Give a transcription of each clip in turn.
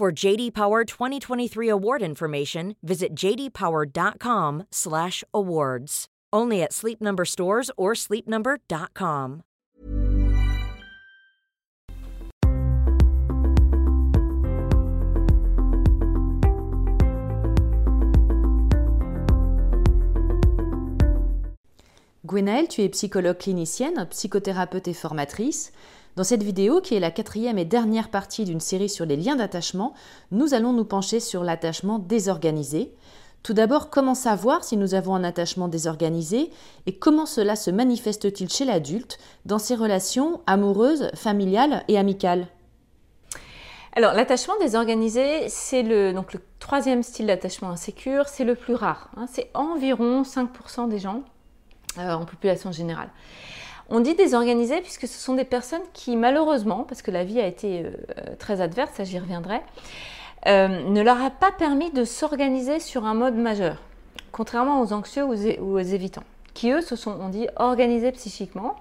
For JD Power 2023 award information, visit jdpower.com/awards. Only at Sleep Number stores or sleepnumber.com. Gwenaëlle, tu es psychologue clinicienne, psychothérapeute et formatrice. Dans cette vidéo, qui est la quatrième et dernière partie d'une série sur les liens d'attachement, nous allons nous pencher sur l'attachement désorganisé. Tout d'abord, comment savoir si nous avons un attachement désorganisé et comment cela se manifeste-t-il chez l'adulte dans ses relations amoureuses, familiales et amicales? Alors, l'attachement désorganisé, c'est le, le troisième style d'attachement insécure, c'est le plus rare. Hein. c'est environ 5% des gens euh, en population générale. On dit désorganisé puisque ce sont des personnes qui, malheureusement, parce que la vie a été euh, très adverse, ça j'y reviendrai, euh, ne leur a pas permis de s'organiser sur un mode majeur, contrairement aux anxieux ou aux, évitants, qui eux se sont, on dit, organisés psychiquement.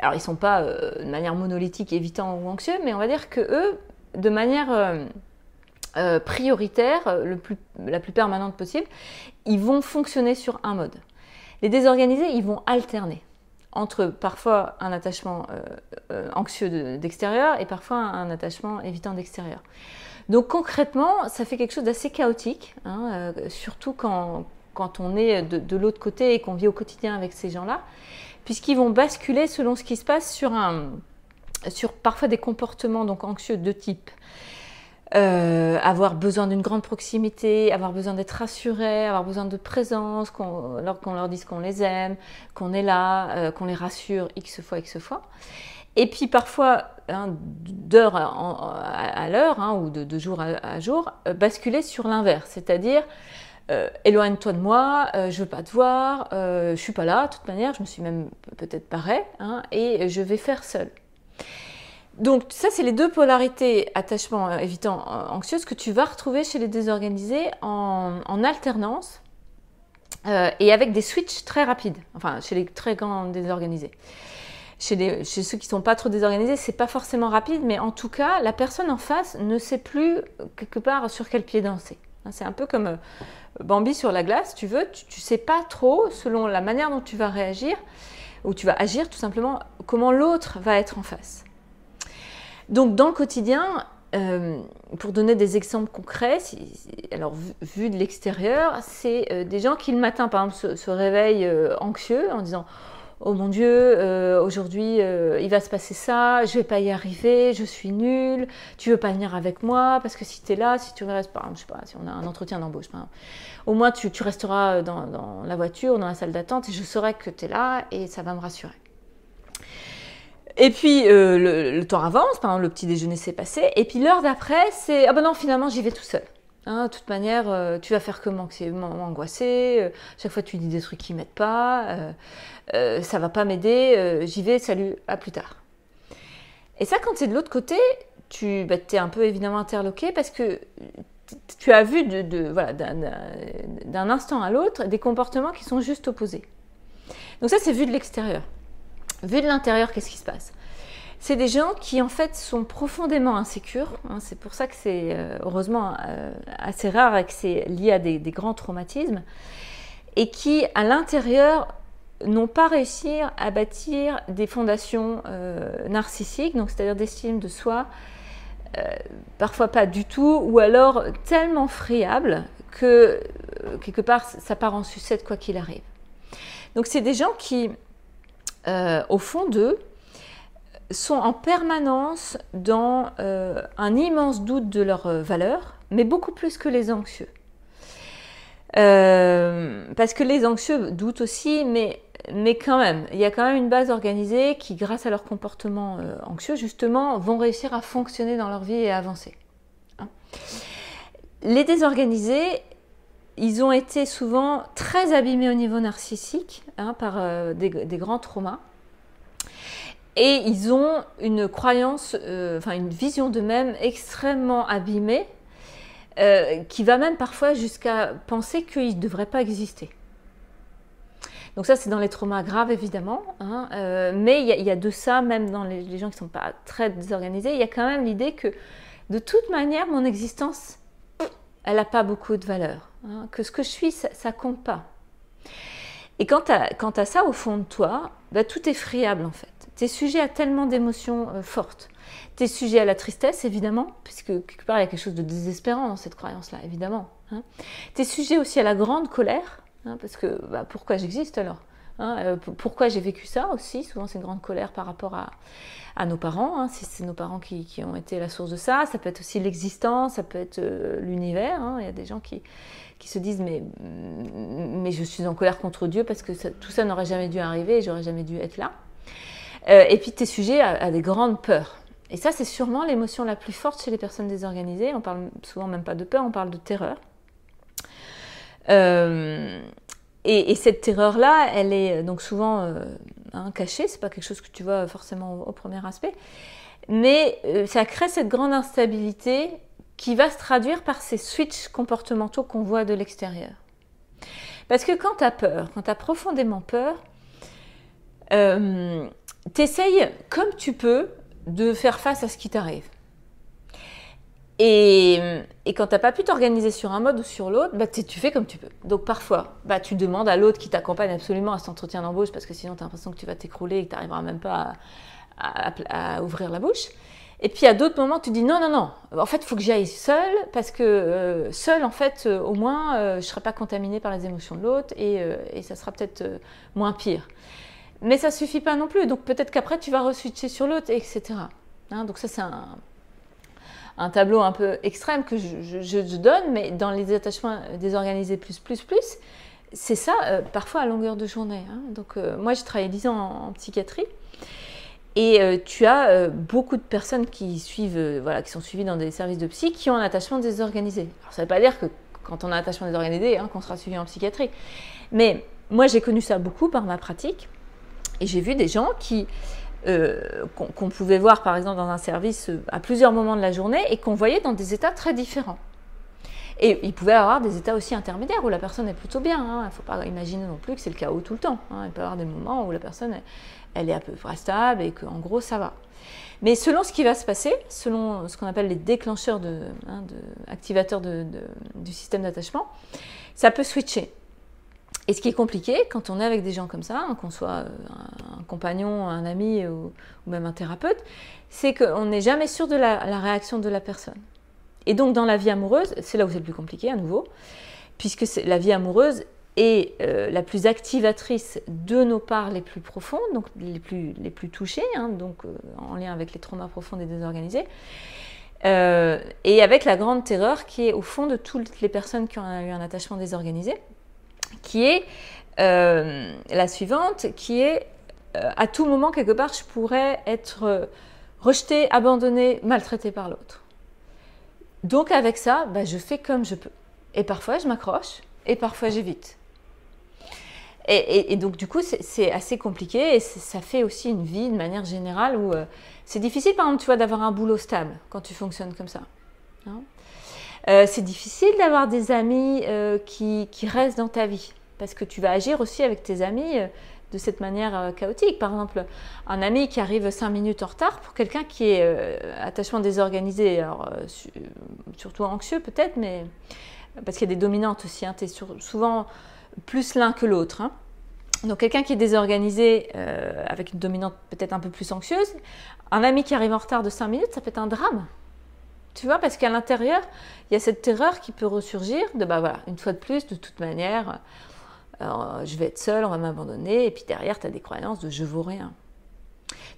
Alors ils ne sont pas de manière monolithique évitants ou anxieux, mais on va dire que eux, de manière prioritaire, le plus, la plus permanente possible, ils vont fonctionner sur un mode. Les désorganisés, ils vont alterner entre parfois un attachement euh, euh, anxieux d'extérieur et parfois un, attachement évitant d'extérieur. Donc concrètement, ça fait quelque chose d'assez chaotique, hein, euh, surtout quand, quand, on est de, l'autre côté et qu'on vit au quotidien avec ces gens-là, puisqu'ils vont basculer selon ce qui se passe sur, un, sur parfois des comportements donc anxieux de type euh, avoir besoin d'une grande proximité, avoir besoin d'être rassuré, avoir besoin de présence, qu'on leur dise qu'on les aime, qu'on est là, euh, qu'on les rassure x fois, x fois. Et puis parfois, hein, d'heure à, l'heure hein, ou de, jour à, jour, euh, basculer sur l'inverse, c'est-à-dire éloigne-toi de moi, je veux pas te voir, je suis pas là, de toute manière, je me suis même peut-être parée, hein, et je vais faire seul. Donc ça, c'est les deux polarités attachement euh, évitant euh, anxieuse que tu vas retrouver chez les désorganisés en, alternance euh, et avec des switches très rapides, enfin chez les très grands désorganisés. Chez, ceux qui ne sont pas trop désorganisés, c'est pas forcément rapide, mais en tout cas, la personne en face ne sait plus quelque part sur quel pied danser. Hein, c'est un peu comme Bambi sur la glace, tu veux, tu, sais pas trop, selon la manière dont tu vas réagir, ou tu vas agir tout simplement, comment l'autre va être en face. Donc dans le quotidien, euh, pour donner des exemples concrets, alors vu, de l'extérieur, c'est euh, des gens qui le matin, par exemple, se, réveillent euh, anxieux en disant Oh mon Dieu, aujourd'hui il va se passer ça, je vais pas y arriver, je suis nulle, tu veux pas venir avec moi parce que si tu es là, si tu restes, par exemple, je sais pas, si on a un entretien d'embauche, au moins tu, resteras dans, dans, la voiture, dans la salle d'attente et je saurai que tu es là et ça va me rassurer. Et puis euh, le, temps avance, le petit déjeuner s'est passé, et puis l'heure d'après, c'est ah ben non, finalement j'y vais tout seul. Hein, de toute manière, euh, tu vas faire comment C'est m'angoisser. Euh, chaque fois tu dis des trucs qui m'aident pas, ça va pas m'aider. j'y vais, salut, à plus tard. Et ça, quand c'est de l'autre côté, tu bah, es un peu évidemment interloqué parce que tu as vu de, voilà, d'un instant à l'autre des comportements qui sont juste opposés. Donc ça, c'est vu de l'extérieur. Vu de l'intérieur, qu'est-ce qui se passe? C'est des gens qui en fait sont profondément insécures. Hein. c'est pour ça que c'est euh, heureusement euh, assez rare et que c'est lié à des, grands traumatismes. Et qui à l'intérieur n'ont pas réussi à bâtir des fondations euh, narcissiques, donc c'est-à-dire d'estime de soi, parfois pas du tout, ou alors tellement friable que quelque part ça part en sucette quoi qu'il arrive. Donc c'est des gens qui euh, au fond d'eux, sont en permanence dans euh, un immense doute de leur euh, valeur, mais beaucoup plus que les anxieux. parce que les anxieux doutent aussi, mais, mais quand même, il y a quand même une base organisée qui, grâce à leur comportement anxieux, justement, vont réussir à fonctionner dans leur vie et à avancer. Hein. les désorganisés, ils ont été souvent très abîmés au niveau narcissique hein, par euh, des, grands traumas. Et ils ont une croyance, euh, enfin une vision d'eux-mêmes extrêmement abîmée, euh, qui va même parfois jusqu'à penser qu'ils ne devraient pas exister. Donc ça, c'est dans les traumas graves, évidemment. Hein, mais il y, a de ça, même dans les, gens qui ne sont pas très désorganisés, il y a quand même l'idée que, de toute manière, mon existence, elle n'a pas beaucoup de valeur. Hein, que ce que je suis, ça, compte pas. Et quand tu as, ça au fond de toi, bah, tout est friable en fait. Tu es sujet à tellement d'émotions euh, fortes. Tu es sujet à la tristesse, évidemment, puisque quelque part il y a quelque chose de désespérant dans cette croyance-là, évidemment. Hein. Tu es sujet aussi à la grande colère, hein, parce que bah, pourquoi j'existe alors? Euh, Pourquoi j'ai vécu ça aussi Souvent c'est une grande colère par rapport à, nos parents, si c'est nos parents qui, ont été la source de ça. Ça peut être aussi l'existence, ça peut être euh, l'univers. Il y a des gens qui, se disent mais, mais je suis en colère contre Dieu parce que tout ça n'aurait jamais dû arriver et j'aurais jamais dû être là. Euh, et puis tu es sujet à, des grandes peurs. Et ça, c'est sûrement l'émotion la plus forte chez les personnes désorganisées. On parle souvent même pas de peur, on parle de terreur. Euh, et, cette terreur-là, elle est donc souvent euh, hein, cachée, c'est pas quelque chose que tu vois forcément au, premier aspect, mais euh, ça crée cette grande instabilité qui va se traduire par ces switches comportementaux qu'on voit de l'extérieur. Parce que quand tu as peur, quand tu as profondément peur, euh, tu essayes comme tu peux de faire face à ce qui t'arrive. Et, quand tu n'as pas pu t'organiser sur un mode ou sur l'autre, bah, tu fais comme tu peux. Donc parfois, bah, tu demandes à l'autre qui t'accompagne absolument à cet entretien d'embauche parce que sinon tu as l'impression que tu vas t'écrouler et que tu n'arriveras même pas à, ouvrir la bouche. Et puis à d'autres moments, tu dis non, non, non, en fait, il faut que j'aille seule, parce que euh, seule, en fait, euh, au moins, euh, je ne serai pas contaminée par les émotions de l'autre et, et, ça sera peut-être moins pire. Mais ça ne suffit pas non plus, donc peut-être qu'après, tu vas re-switcher sur l'autre, etc. Hein, donc ça, c'est un, un, tableau un peu extrême que je, donne, mais dans les attachements désorganisés plus, plus, plus, c'est ça, parfois à longueur de journée. Hein. Donc moi, j'ai travaillé 10 ans en psychiatrie. Et euh, tu as euh, beaucoup de personnes qui suivent, euh, voilà, qui sont suivies dans des services de psy, qui ont un attachement désorganisé. Alors ça ne veut pas dire que quand on a un attachement désorganisé, hein, qu'on sera suivi en psychiatrie. Mais moi, j'ai connu ça beaucoup par ma pratique, et j'ai vu des gens qui qu'on pouvait voir par exemple dans un service à plusieurs moments de la journée et qu'on voyait dans des états très différents. Et il pouvait avoir des états aussi intermédiaires où la personne est plutôt bien. Hein. Il ne faut pas imaginer non plus que c'est le chaos tout le temps. Hein. Il peut y avoir des moments où la personne elle est à peu près stable et qu'en gros ça va. Mais selon ce qui va se passer, selon ce qu'on appelle les déclencheurs, de, hein, activateurs du système d'attachement, ça peut switcher. Et ce qui est compliqué quand on est avec des gens comme ça, hein, qu'on soit euh, un, compagnon, un ami ou, même un thérapeute, c'est qu'on n'est jamais sûr de la, réaction de la personne. Et donc dans la vie amoureuse, c'est là où c'est le plus compliqué à nouveau, puisque la vie amoureuse et euh, la plus activatrice de nos parts les plus profondes, donc les plus, touchées, hein, donc euh, en lien avec les traumas profonds et désorganisés, et avec la grande terreur qui est au fond de toutes les personnes qui ont eu un attachement désorganisé, qui est la suivante, qui est à tout moment, quelque part, je pourrais être rejeté, abandonné, maltraité par l'autre. Donc avec ça, bah, je fais comme je peux. Et parfois, je m'accroche, et parfois, j'évite. Et, donc, du coup, c'est assez compliqué et ça fait aussi une vie de manière générale où euh, c'est difficile, par exemple, tu vois, d'avoir un boulot stable quand tu fonctionnes comme ça. Hein. Euh, c'est difficile d'avoir des amis euh, qui, restent dans ta vie parce que tu vas agir aussi avec tes amis de cette manière chaotique. Par exemple, un ami qui arrive cinq minutes en retard pour quelqu'un qui est attachement désorganisé, surtout anxieux peut-être, mais parce qu'il y a des dominantes aussi. Hein, tu es souvent plus l'un que l'autre. Hein. Donc quelqu'un qui est désorganisé euh, avec une dominante peut-être un peu plus anxieuse, un ami qui arrive en retard de 5 minutes, ça peut être un drame. Tu vois, parce qu'à l'intérieur, il y a cette terreur qui peut ressurgir de, bah voilà, une fois de plus, de toute manière, je vais être seule, on va m'abandonner, et puis derrière, tu as des croyances de je vaux rien.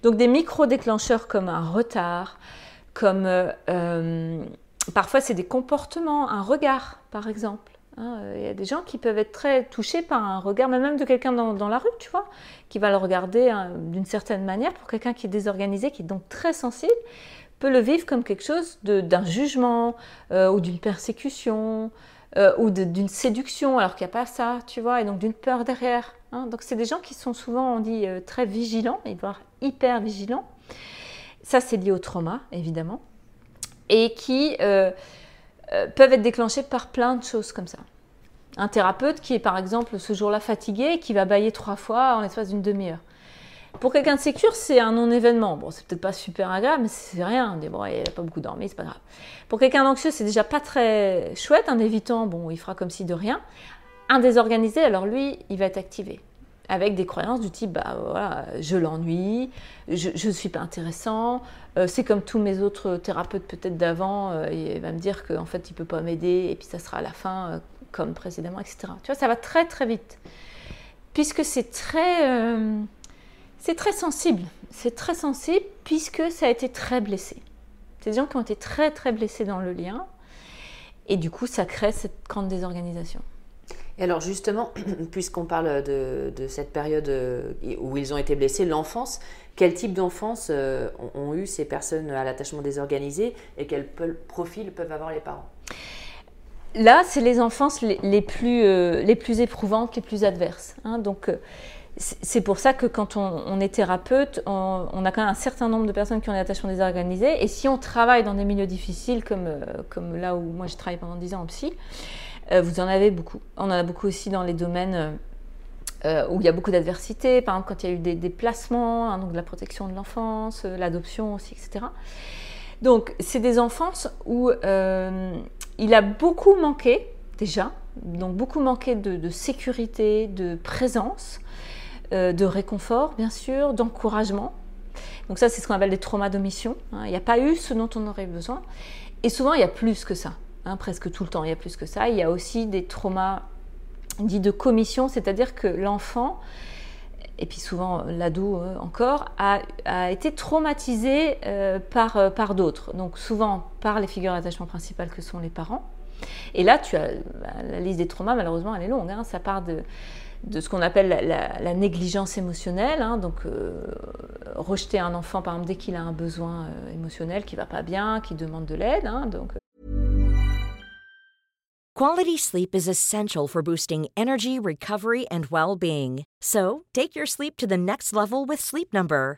Donc des micro-déclencheurs comme un retard, comme euh, euh, parfois c'est des comportements, un regard par exemple. Hein, euh, il y a des gens qui peuvent être très touchés par un regard, même de quelqu'un dans, la rue, tu vois, qui va le regarder hein, d'une certaine manière. Pour quelqu'un qui est désorganisé, qui est donc très sensible, le vivre comme quelque chose d'un jugement ou d'une persécution ou d'une séduction alors qu'il n'y a pas ça, tu vois, et donc d'une peur derrière. Hein. Donc c'est des gens qui sont souvent, on dit, très vigilants, voire hyper vigilants. Ça, c'est lié au trauma, évidemment, et qui peuvent être déclenchés par plein de choses comme ça. Un thérapeute qui est par exemple ce jour-là fatigué, qui va bailler trois fois en l'espace d'une demi-heure. Pour quelqu'un de sécure, c'est un non-événement. Bon, c'est peut-être pas super agréable, mais c'est rien. Bon, il pas beaucoup dormi, c'est pas grave. Pour quelqu'un d'anxieux, c'est déjà pas très chouette. Un évitant, bon, il fera comme si de rien. Un désorganisé, alors lui, il va être activé avec des croyances du type bah voilà, je l'ennuie, je ne suis pas intéressant, euh, c'est comme tous mes autres thérapeutes peut-être d'avant, euh, il va me dire qu'en fait il ne peut pas m'aider et puis ça sera à la fin euh, comme précédemment, etc. Tu vois, ça va très très vite. Puisque c'est très, c'est très sensible, c'est très sensible puisque ça a été très blessé. C'est des gens qui ont été très très blessés dans le lien et du coup ça crée cette grande désorganisation. Et alors justement, puisqu'on parle de, cette période euh, où ils ont été blessés, l'enfance, quel type d'enfance euh, ont, eu ces personnes à l'attachement désorganisé et quel profil peuvent avoir les parents? Là, c'est les enfances les, plus, euh, les plus éprouvantes, les plus adverses. Hein. donc, c'est pour ça que quand on, est thérapeute, on, a quand même un certain nombre de personnes qui ont des attachements désorganisés. Et si on travaille dans des milieux difficiles, comme, comme là où moi j'ai travaillé pendant 10 ans en psy, euh, vous en avez beaucoup. On en a beaucoup aussi dans les domaines euh, euh, où il y a beaucoup d'adversité, par exemple quand il y a eu des déplacements, hein, donc de la protection de l'enfance, l'adoption aussi, etc. Donc c'est des enfances où il a beaucoup manqué déjà, donc beaucoup manqué de, sécurité, de présence, de réconfort bien sûr, d'encouragement. Donc ça c'est ce qu'on appelle des traumas d'omission. Hein. Il n'y a pas eu ce dont on aurait besoin. Et souvent il y a plus que ça. Hein, presque tout le temps, il y a plus que ça. Il y a aussi des traumas dits de commission, c'est-à-dire que l'enfant, et puis souvent l'ado euh, encore, a, été traumatisé euh, par, euh, par d'autres. Donc souvent par les figures d'attachement principales que sont les parents. Et là, tu as bah, la liste des traumas, malheureusement, elle est longue. Hein. ça part de, de ce qu'on appelle la, négligence émotionnelle, hein. donc rejeter un enfant par exemple dès qu'il a un besoin émotionnel qui va pas bien, qui demande de l'aide, donc Quality sleep is essential for boosting energy, recovery, and well being. So, take your sleep to the next level with Sleep Number.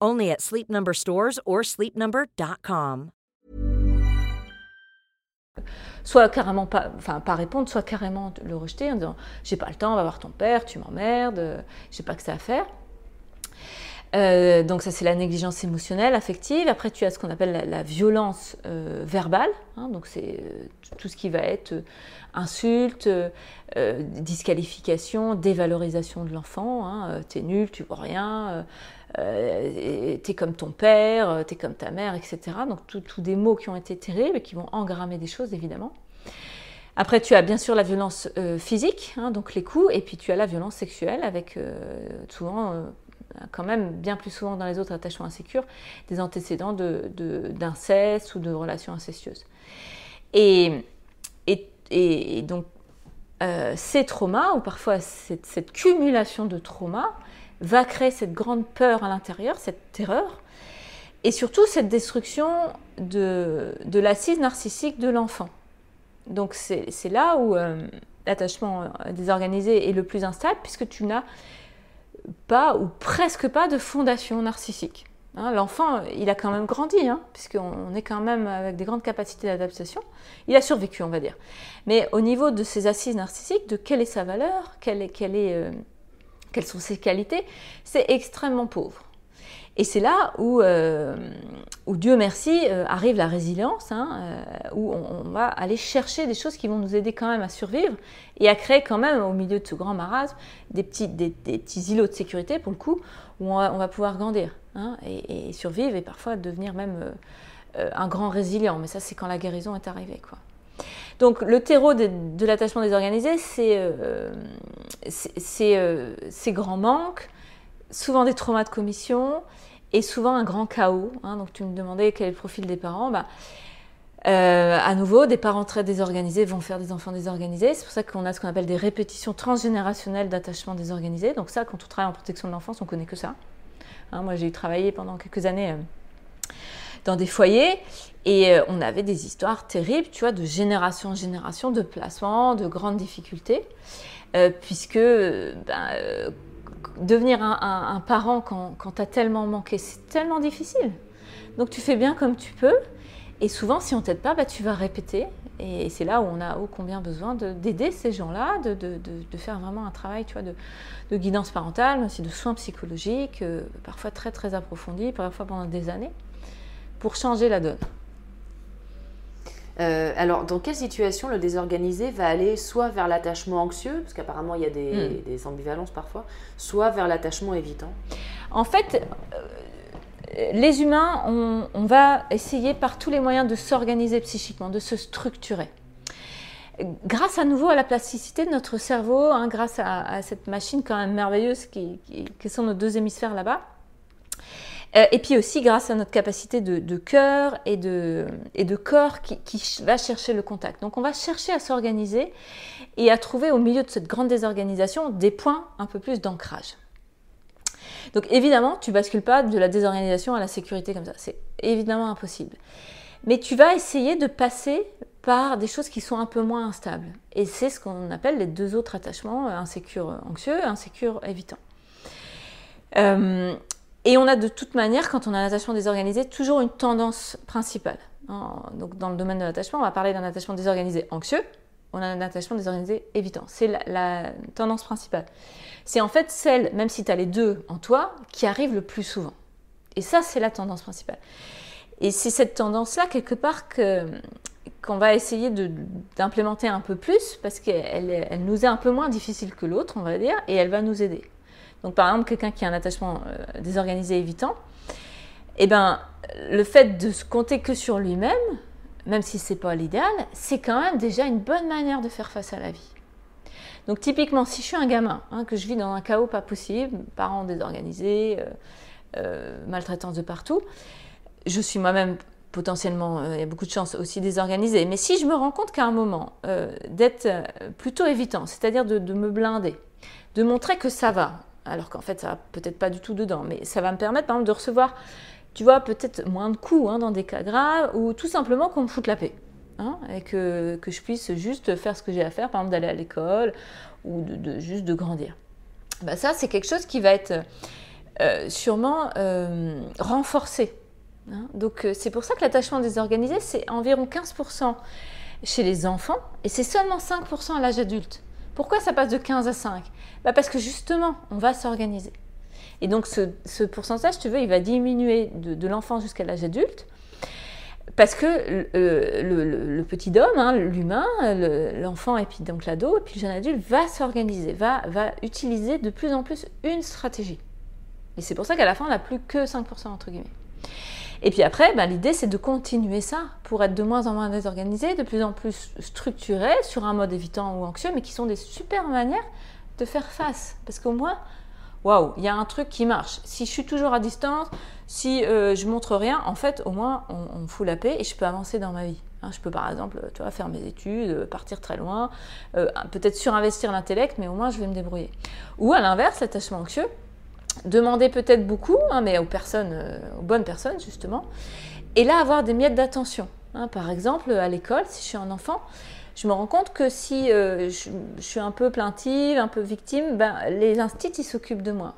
Only at Sleep Number stores or sleepnumber.com. Soit carrément pas, enfin pas répondre, soit carrément le rejeter en disant j'ai pas le temps, va voir ton père, tu m'emmerdes, j'ai pas que ça à faire. Euh, donc ça c'est la négligence émotionnelle, affective. Après tu as ce qu'on appelle la, violence euh, verbale. Hein. donc c'est euh, tout ce qui va être insulte, disqualification, dévalorisation de l'enfant. Hein. t'es nul, tu vois rien. t'es comme ton père, t'es comme ta mère, etc. Donc tous des mots qui ont été terribles et qui vont engrammer des choses évidemment. Après, tu as bien sûr la violence physique, hein, donc les coups, et puis tu as la violence sexuelle avec souvent quand même bien plus souvent dans les autres attachements insécures, des antécédents d'inceste de, ou de relations incestueuses. Et, donc, euh, ces traumas, ou parfois cette, cumulation de traumas, va créer cette grande peur à l'intérieur, cette terreur, et surtout cette destruction de, de l'assise narcissique de l'enfant. Donc c'est là où euh, l'attachement désorganisé est le plus instable, puisque tu n'as pas ou presque pas de fondation narcissique. Hein, l'enfant, il a quand même grandi, hein, puisqu'on est quand même avec des grandes capacités d'adaptation. Il a survécu, on va dire. Mais au niveau de ses assises narcissiques, de quelle est sa valeur, euh, quelles sont ses qualités, c'est extrêmement pauvre. Et c'est là où, euh, Dieu merci, euh, arrive la résilience, hein, euh, où on, va aller chercher des choses qui vont nous aider quand même à survivre et à créer quand même, au milieu de ce grand marasme, des petits, îlots de sécurité, pour le coup, où on va, pouvoir grandir hein, et, survivre et parfois devenir même un grand résilient. Mais ça, c'est quand la guérison est arrivée. Quoi. Donc le terreau de, l'attachement désorganisé, c'est ces grands manques, souvent des traumas de commission et souvent un grand chaos. Hein. donc tu me demandais quel est le profil des parents. Bah, euh, à nouveau, des parents très désorganisés vont faire des enfants désorganisés. C'est pour ça qu'on a ce qu'on appelle des répétitions transgénérationnelles d'attachement désorganisé. Donc ça, quand on travaille en protection de l'enfance, on connaît que ça. Hein, moi, j'ai travaillé pendant quelques années euh, dans des foyers et euh, on avait des histoires terribles, tu vois, de génération en génération, de placement, de grandes difficultés, puisque ben, devenir un, parent quand, tu as tellement manqué, c'est tellement difficile. Donc tu fais bien comme tu peux. Et souvent, si on t'aide pas, bah, tu vas répéter. Et c'est là où on a ô combien besoin d'aider ces gens-là, de, de, de, faire vraiment un travail tu de, guidance parentale, mais aussi de soins psychologiques, euh, parfois très très approfondis, parfois pendant des années, pour changer la donne. Euh, alors, dans quelle situation le désorganisé va aller soit vers l'attachement anxieux, parce qu'apparemment il y a des, hmm. des, ambivalences parfois, soit vers l'attachement évitant? En fait, euh, les humains, on, va essayer par tous les moyens de s'organiser psychiquement, de se structurer. Grâce à nouveau à la plasticité de notre cerveau, hein, grâce à, cette machine quand même merveilleuse qui, qui sont nos deux hémisphères là-bas, et puis aussi grâce à notre capacité de, cœur et de, et de corps qui, va chercher le contact. Donc on va chercher à s'organiser et à trouver au milieu de cette grande désorganisation des points un peu plus d'ancrage. Donc évidemment, tu bascules pas de la désorganisation à la sécurité comme ça. C'est évidemment impossible. Mais tu vas essayer de passer par des choses qui sont un peu moins instables. Et c'est ce qu'on appelle les deux autres attachements, insécure anxieux, insécure évitant. Euh, et on a de toute manière, quand on a un attachement désorganisé, toujours une tendance principale. Donc dans le domaine de l'attachement, on va parler d'un attachement désorganisé anxieux, on a un attachement désorganisé évitant. C'est la, tendance principale. C'est en fait celle, même si tu as les deux en toi, qui arrive le plus souvent. Et ça, c'est la tendance principale. Et c'est cette tendance-là, quelque part, qu'on va essayer d'implémenter un peu plus, parce qu'elle elle nous est un peu moins difficile que l'autre, on va dire, et elle va nous aider. Donc par exemple, quelqu'un qui a un attachement euh, désorganisé évitant, eh ben, le fait de se compter que sur lui-même, même si ce n'est pas l'idéal, c'est quand même déjà une bonne manière de faire face à la vie. Donc typiquement, si je suis un gamin, hein, que je vis dans un chaos pas possible, parents désorganisés, euh, euh, maltraitance de partout, je suis moi-même potentiellement, il y a beaucoup de chances aussi désorganisée. Mais si je me rends compte qu'à un moment, d'être plutôt évitant, c'est-à-dire de, me blinder, de montrer que ça va, alors qu'en fait ça va peut-être pas du tout dedans, mais ça va me permettre par exemple de recevoir, tu vois, peut-être moins de coups hein, dans des cas graves, ou tout simplement qu'on me foute la paix. Hein, et que, je puisse juste faire ce que j'ai à faire, par exemple d'aller à l'école, ou juste de grandir. Bah, ça, c'est quelque chose qui va être euh, sûrement euh, renforcé. Hein. Donc euh, c'est pour ça que l'attachement désorganisé, c'est environ 15% chez les enfants, et c'est seulement 5% à l'âge adulte. Pourquoi ça passe de 15 à 5 bah Parce que justement, on va s'organiser. Et donc ce, pourcentage, tu veux, il va diminuer de, l'enfant jusqu'à l'âge adulte. Parce que le, petit homme, hein, l'humain, l'enfant et puis donc l'ado, et puis le jeune adulte va s'organiser, va, va utiliser de plus en plus une stratégie. Et c'est pour ça qu'à la fin, on n'a plus que 5% entre guillemets. Et puis après, ben, l'idée c'est de continuer ça pour être de moins en moins désorganisé, de plus en plus structuré sur un mode évitant ou anxieux, mais qui sont des super manières de faire face. Parce qu'au moins, waouh, il y a un truc qui marche. Si je suis toujours à distance, si euh, je montre rien, en fait, au moins, on, me fout la paix et je peux avancer dans ma vie. Hein, je peux par exemple, tu faire mes études, partir très loin, euh, peut-être surinvestir l'intellect, mais au moins je vais me débrouiller. Ou à l'inverse, l'attachement anxieux, demander peut-être beaucoup, hein, mais aux personnes, euh, aux bonnes personnes justement, et là avoir des miettes d'attention. Hein. par exemple, à l'école, si je suis un enfant, je me rends compte que si euh, je, suis un peu plaintive, un peu victime, ben, les instituts, ils s'occupent de moi.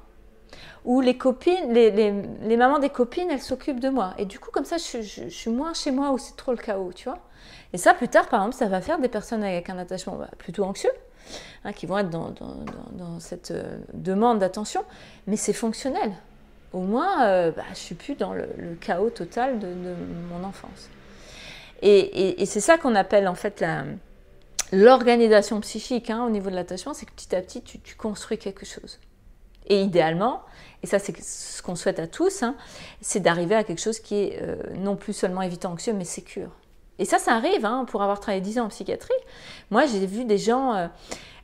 Ou les copines, les, mamans des copines, elles s'occupent de moi. Et du coup, comme ça, je, je suis moins chez moi où c'est trop le chaos, tu vois. Et ça, plus tard, par exemple, ça va faire des personnes avec un attachement bah, plutôt anxieux, Hein, qui vont être dans, cette euh, demande d'attention, mais c'est fonctionnel. Au moins, euh, bah, je ne suis plus dans le, chaos total de, mon enfance. Et, c'est ça qu'on appelle en fait l'organisation psychique hein, au niveau de l'attachement, c'est que petit à petit, tu, construis quelque chose. Et idéalement, et ça c'est ce qu'on souhaite à tous, hein, c'est d'arriver à quelque chose qui est euh, non plus seulement évitant anxieux, mais sécure. Et ça, ça arrive, hein, pour avoir travaillé 10 ans en psychiatrie. Moi, j'ai vu des gens... Euh,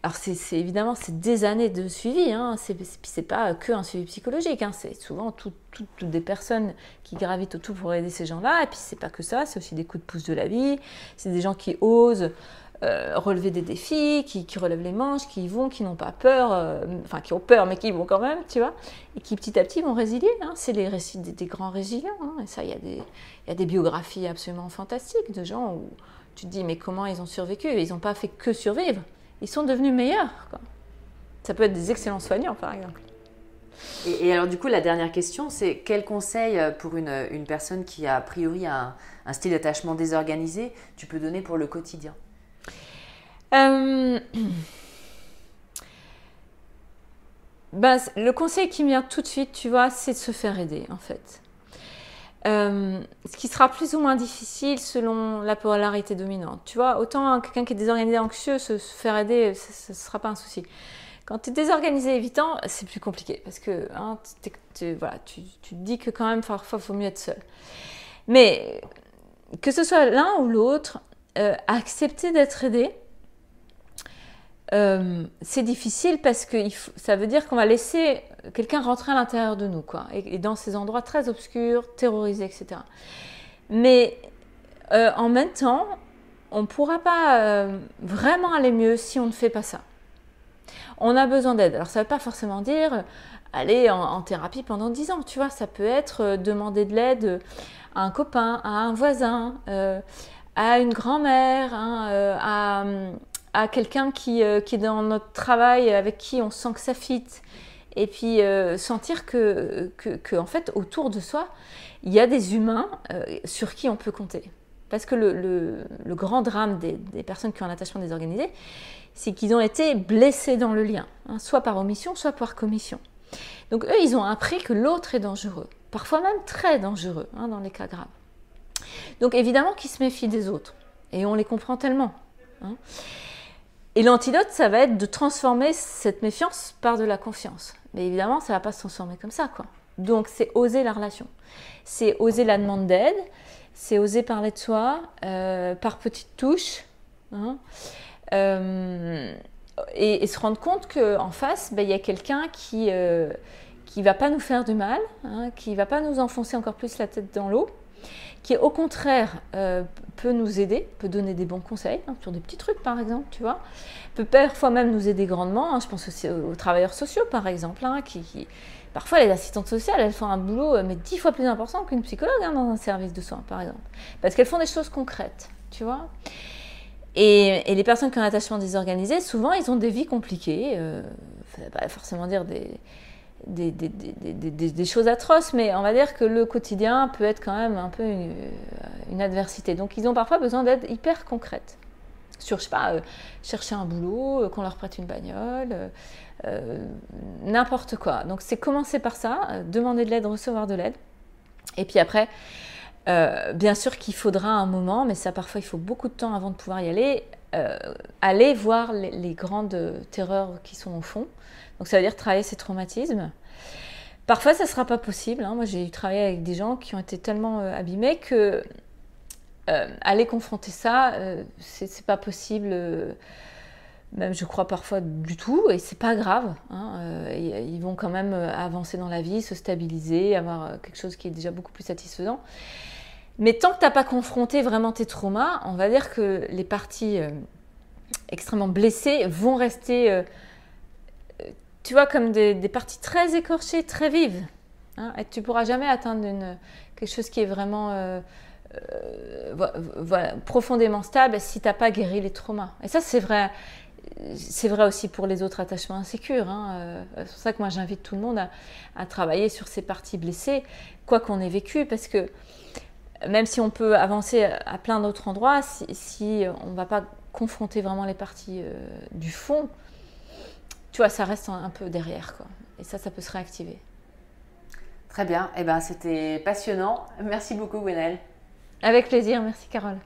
alors c'est évidemment c'est des années de suivi, hein, c'est pas que un suivi psychologique, hein, c'est souvent toutes des personnes qui gravitent autour pour aider ces gens-là, et puis c'est pas que ça, c'est aussi des coups de pouce de la vie, c'est des gens qui osent euh, relever des défis, qui, relèvent les manches, qui y vont, qui n'ont pas peur, euh, enfin qui ont peur mais qui y vont quand même, tu vois, et qui petit à petit vont résilier. Hein. C'est les récits des, grands résilients. Hein. Et ça, il y, y, a des biographies absolument fantastiques de gens où tu te dis mais comment ils ont survécu? Ils n'ont pas fait que survivre ils sont devenus meilleurs. Ça peut être des excellents soignants, par exemple. Et, alors, du coup, la dernière question, c'est quel conseil euh, pour une, une, personne qui a a priori un style d'attachement désorganisé, tu peux donner pour le quotidien? Euh, ben, Le conseil qui me vient tout de suite, tu vois, c'est de se faire aider, en fait. Euh, ce qui sera plus ou moins difficile selon la polarité dominante. Tu vois, autant quelqu'un qui est désorganisé, anxieux, se, faire aider, ce ne sera pas un souci. Quand tu es désorganisé, évitant, c'est plus compliqué parce que hein, voilà, tu, te dis que quand même, parfois, il faut mieux être seul. Mais que ce soit l'un ou l'autre, euh, accepter d'être aidé, euh, c'est difficile parce que ça veut dire qu'on va laisser quelqu'un rentrer à l'intérieur de nous, quoi, et, dans ces endroits très obscurs, terrorisés, etc. Mais euh, en même temps, on ne pourra pas euh, vraiment aller mieux si on ne fait pas ça. On a besoin d'aide. Alors ça ne veut pas forcément dire aller en, thérapie pendant 10 ans, tu vois, ça peut être demander de l'aide à un copain, à un voisin, à une grand-mère, hein, à à quelqu'un qui, euh, qui, est dans notre travail, avec qui on sent que ça fit. Et puis euh, sentir que, que, en fait, autour de soi, il y a des humains euh, sur qui on peut compter. Parce que le, le, grand drame des, des, personnes qui ont un attachement désorganisé, c'est qu'ils ont été blessés dans le lien, hein, soit par omission, soit par commission. Donc eux, ils ont appris que l'autre est dangereux, parfois même très dangereux hein, dans les cas graves. Donc évidemment qu'ils se méfient des autres, et on les comprend tellement. Hein. Et l'antidote, ça va être de transformer cette méfiance par de la confiance. Mais évidemment, ça ne va pas se transformer comme ça, quoi. Donc, c'est oser la relation. C'est oser la demande d'aide. C'est oser parler de soi euh, par petites touches. Hein. Euh, et, se rendre compte qu'en face, ben, il y a quelqu'un qui ne euh, va pas nous faire du mal, hein, qui ne va pas nous enfoncer encore plus la tête dans l'eau, qui au contraire euh, peut nous aider, peut donner des bons conseils hein, sur des petits trucs par exemple, tu vois, peut parfois même nous aider grandement. Hein. je pense aussi aux, travailleurs sociaux par exemple, hein, qui, parfois les assistantes sociales elles font un boulot euh, mais dix fois plus important qu'une psychologue dans un service de soins par exemple, parce qu'elles font des choses concrètes, tu vois. Et, les personnes qui ont un attachement désorganisé, souvent ils ont des vies compliquées, euh, pas forcément dire des des, choses atroces, mais on va dire que le quotidien peut être quand même un peu une, adversité. Donc ils ont parfois besoin d'aide hyper concrète. Sur, je sais pas, euh, chercher un boulot, euh, qu'on leur prête une bagnole, euh, n'importe quoi. Donc c'est commencer par ça, demander de l'aide, recevoir de l'aide. Et puis après, bien sûr qu'il faudra un moment, mais ça parfois il faut beaucoup de temps avant de pouvoir y aller, aller voir les, grandes terreurs qui sont au fond. Donc ça veut dire travailler ces traumatismes. Parfois, ça ne sera pas possible. Hein. Moi, j'ai travaillé avec des gens qui ont été tellement euh, abîmés que euh, aller confronter ça, euh, ce c'est pas possible. même, je crois parfois du tout, et c'est pas grave. Hein. ils vont quand même avancer dans la vie, se stabiliser, avoir quelque chose qui est déjà beaucoup plus satisfaisant. Mais tant que tu n'as pas confronté vraiment tes traumas, on va dire que les parties extrêmement blessées vont rester tu vois, comme des, parties très écorchées, très vives. Hein, et tu pourras jamais atteindre une, quelque chose qui est vraiment euh, euh, profondément stable si tu n'as pas guéri les traumas. Et ça, c'est vrai. C'est vrai aussi pour les autres attachements insécures. Hein. Euh, c'est pour ça que moi j'invite tout le monde à, travailler sur ces parties blessées, quoi qu'on ait vécu, parce que même si on peut avancer à plein d'autres endroits, si, on ne va pas confronter vraiment les parties du fond, tu vois, ça reste un peu derrière, quoi. Et ça, ça peut se réactiver. Très bien. Eh ben, c'était passionnant. Merci beaucoup, Gwenelle. Avec plaisir. Merci, Carole.